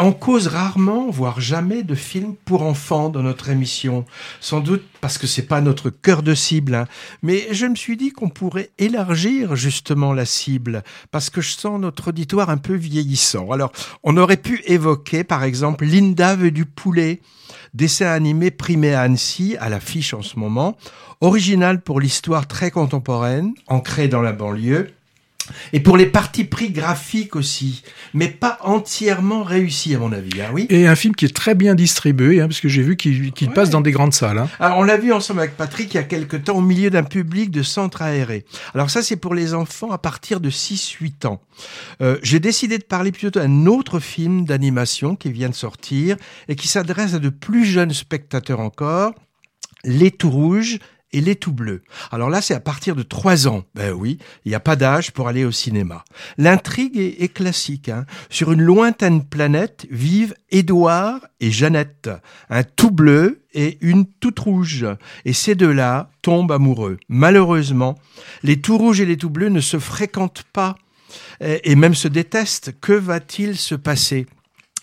on cause rarement, voire jamais, de films pour enfants dans notre émission. Sans doute parce que c'est pas notre cœur de cible. hein. Mais je me suis dit qu'on pourrait élargir justement la cible parce que je sens notre auditoire un peu vieillissant. Alors, on aurait pu évoquer, par exemple, Linda veut du poulet, dessin animé primé à Annecy, à l'affiche en ce moment, original pour l'histoire très contemporaine, ancrée dans la banlieue. Et pour les parties pris graphiques aussi, mais pas entièrement réussi à mon avis, hein, oui. Et un film qui est très bien distribué, hein, parce que j'ai vu qu'il Ouais. passe dans des grandes salles. hein. Alors, on l'a vu ensemble avec Patrick il y a quelque temps au milieu d'un public de centre aéré. Alors ça, c'est pour les enfants à partir de 6-8 ans. Euh, J'ai décidé de parler plutôt d'un autre film d'animation qui vient de sortir et qui s'adresse à de plus jeunes spectateurs encore, Les Tout Rouges et Les Tout Bleus. Alors là, c'est à partir de 3 ans. Ben oui, il n'y a pas d'âge pour aller au cinéma. L'intrigue est, est classique. hein. Sur une lointaine planète vivent Édouard et Jeannette, un tout bleu et une toute rouge. Et ces deux-là tombent amoureux. Malheureusement, les tout rouges et les tout bleus ne se fréquentent pas et et même se détestent. Que va-t-il se passer?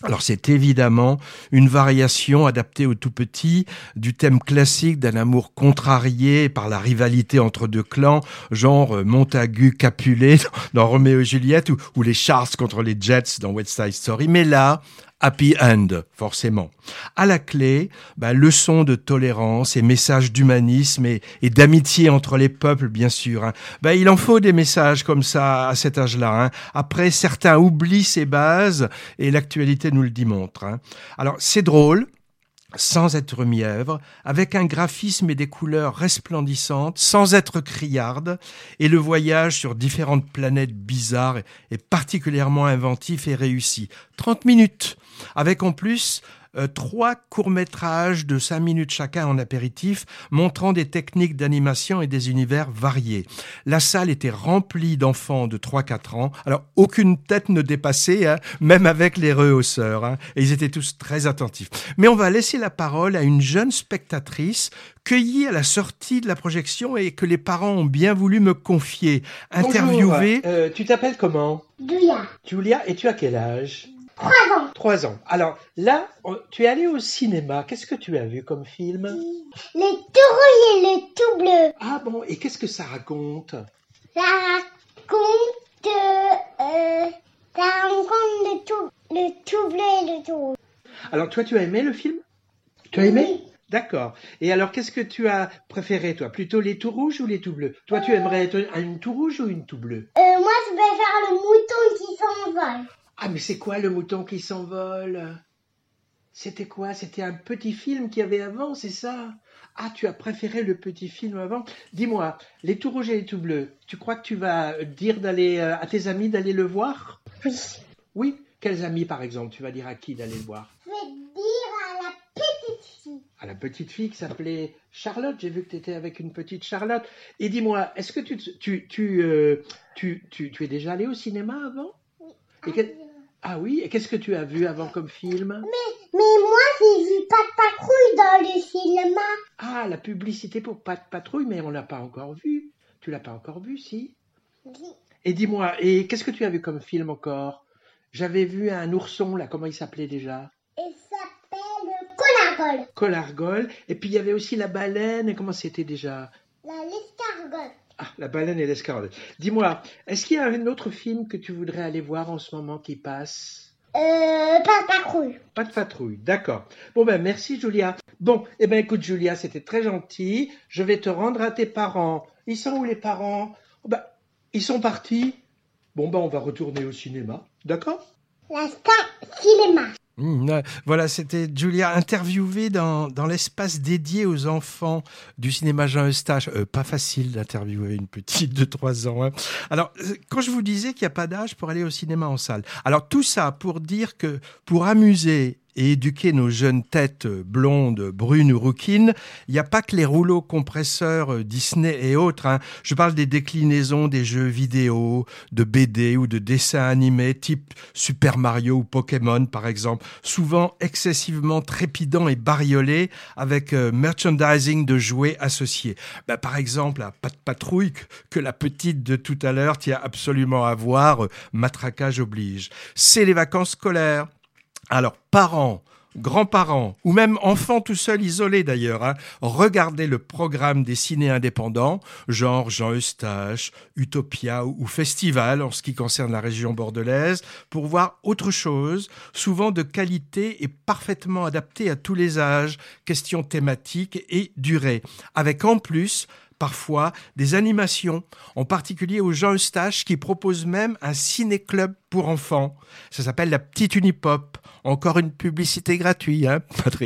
Alors c'est évidemment une variation adaptée au tout petit du thème classique d'un amour contrarié par la rivalité entre deux clans, genre euh, Montagu Capulet dans Roméo et Juliette ou, ou les Charles contre les Jets dans West Side Story. Mais là, happy end, forcément. À la clé, bah, leçon de tolérance et message d'humanisme et, et d'amitié entre les peuples, bien sûr. hein. Bah, il en faut des messages comme ça à cet âge-là. hein. Après, certains oublient ces bases et l'actualité nous le démontre. hein. Alors, c'est drôle, sans être mièvre, avec un graphisme et des couleurs resplendissantes, sans être criarde, et le voyage sur différentes planètes bizarres est particulièrement inventif et réussi. 30 minutes, avec en plus euh, trois courts-métrages de 5 minutes chacun en apéritif, montrant des techniques d'animation et des univers variés. La salle était remplie d'enfants de 3-4 ans, alors aucune tête ne dépassait, hein, même avec les rehausseurs, hein, et ils étaient tous très attentifs. Mais on va laisser la parole à une jeune spectatrice cueillie à la sortie de la projection et que les parents ont bien voulu me confier, interviewée. Euh, tu t'appelles comment? Julia, Julia, et tu as quel âge? 3 ans. Trois ans. Alors là, tu es allé au cinéma. Qu'est-ce que tu as vu comme film? Le tout rouge et le tout bleu. Ah bon, et qu'est-ce que ça raconte? Ça raconte, euh, ça raconte le tout, le tout bleu et le tout rouge. Alors toi, tu as aimé le film? Tu as aimé? D'accord. Et alors, qu'est-ce que tu as préféré, toi? Plutôt les tout rouges ou les tout bleus? Toi, tu aimerais être une tout rouge ou une tout bleue? Euh, moi, je préfère le mouton qui s'envole. Ah, mais c'est quoi le mouton qui s'envole? C'était quoi? C'était un petit film qu'il y avait avant, c'est ça? Ah, tu as préféré le petit film avant? Dis-moi, les tout rouges et les tout bleus, tu crois que tu vas dire d'aller euh, à tes amis d'aller le voir? Oui. Oui? Quels amis, par exemple? Tu vas dire à qui d'aller le voir? Je vais dire à la petite fille. à la petite fille qui s'appelait Charlotte. J'ai vu que tu étais avec une petite Charlotte. Et dis-moi, est-ce que tu, tu, tu, euh, tu, tu, tu es déjà allé au cinéma avant? Et quel- Ah oui Et qu'est-ce que tu as vu avant comme film Mais moi, j'ai vu de patrouille dans le cinéma. Ah, la publicité pour Pat Patrouille, mais on l'a pas encore vu. Tu l'as pas encore vu, si Et dis-moi, et qu'est-ce que tu as vu comme film encore? J'avais vu un ourson, là, comment il s'appelait déjà? Il s'appelle Conagole. Colargol. Et puis il y avait aussi la baleine, et comment c'était déjà? La l'escargot. Ah, la baleine et l'escargot. Dis-moi, est-ce qu'il y a un autre film que tu voudrais aller voir en ce moment qui passe? Euh, pas de patrouille. Pas de patrouille, d'accord. Bon ben merci Julia. Bon, eh ben écoute Julia, c'était très gentil. Je vais te rendre à tes parents. Ils sont où les parents? Oh, ben, Ils sont partis. Bon ben on va retourner au cinéma, d'accord? La star cinéma. Mmh, voilà, c'était Julia interviewée dans, dans l'espace dédié aux enfants du cinéma Jean Eustache. Euh, pas facile d'interviewer une petite de 3 ans. hein. Alors, euh, quand je vous disais qu'il n'y a pas d'âge pour aller au cinéma en salle, alors tout ça pour dire que pour amuser et éduquer nos jeunes têtes blondes, brunes ou rouquines, il n'y a pas que les rouleaux compresseurs euh, Disney et autres. hein. Je parle des déclinaisons des jeux vidéo, de BD ou de dessins animés type Super Mario ou Pokémon par exemple, souvent excessivement trépidants et bariolés avec euh, merchandising de jouets associés. Bah, par exemple, à Pat Patrouille que, que la petite de tout à l'heure tient absolument à voir, euh, matraquage oblige. C'est les vacances scolaires. Alors, parents, grands-parents ou même enfants tout seuls isolés d'ailleurs, hein, regardez le programme des ciné indépendants, genre Jean Eustache, Utopia ou, Festival en ce qui concerne la région bordelaise, pour voir autre chose, souvent de qualité et parfaitement adapté à tous les âges, questions thématiques et durée, avec en plus parfois des animations, en particulier au Jean Eustache qui propose même un ciné-club pour enfants. Ça s'appelle la Petite Unipop. Encore une publicité gratuite, hein, Patrick?